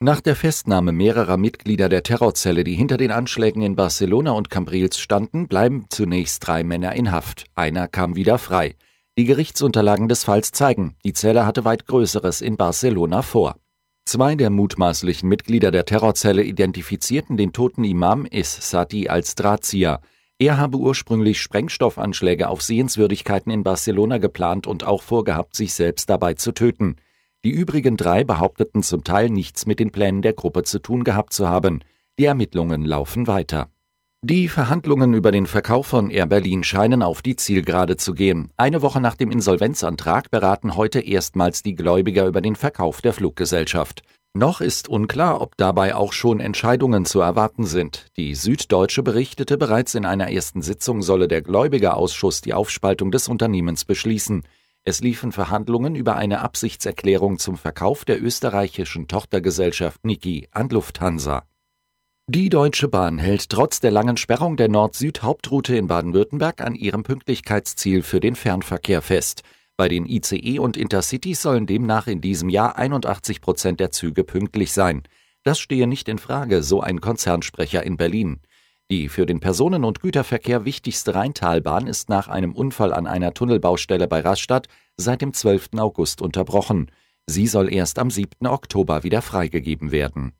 Nach der Festnahme mehrerer Mitglieder der Terrorzelle, die hinter den Anschlägen in Barcelona und Cambrils standen, bleiben zunächst drei Männer in Haft. Einer kam wieder frei. Die Gerichtsunterlagen des Falls zeigen, die Zelle hatte weit Größeres in Barcelona vor. Zwei der mutmaßlichen Mitglieder der Terrorzelle identifizierten den toten Imam Is Sati als Drahtzieher. Er habe ursprünglich Sprengstoffanschläge auf Sehenswürdigkeiten in Barcelona geplant und auch vorgehabt, sich selbst dabei zu töten. Die übrigen drei behaupteten zum Teil nichts mit den Plänen der Gruppe zu tun gehabt zu haben. Die Ermittlungen laufen weiter. Die Verhandlungen über den Verkauf von Air Berlin scheinen auf die Zielgerade zu gehen. Eine Woche nach dem Insolvenzantrag beraten heute erstmals die Gläubiger über den Verkauf der Fluggesellschaft. Noch ist unklar, ob dabei auch schon Entscheidungen zu erwarten sind. Die Süddeutsche berichtete bereits in einer ersten Sitzung solle der Gläubigerausschuss die Aufspaltung des Unternehmens beschließen. Es liefen Verhandlungen über eine Absichtserklärung zum Verkauf der österreichischen Tochtergesellschaft Niki an Lufthansa. Die Deutsche Bahn hält trotz der langen Sperrung der Nord-Süd-Hauptroute in Baden-Württemberg an ihrem Pünktlichkeitsziel für den Fernverkehr fest. Bei den ICE und Intercities sollen demnach in diesem Jahr 81 Prozent der Züge pünktlich sein. Das stehe nicht in Frage, so ein Konzernsprecher in Berlin. Die für den Personen- und Güterverkehr wichtigste Rheintalbahn ist nach einem Unfall an einer Tunnelbaustelle bei Rastatt seit dem 12. August unterbrochen. Sie soll erst am 7. Oktober wieder freigegeben werden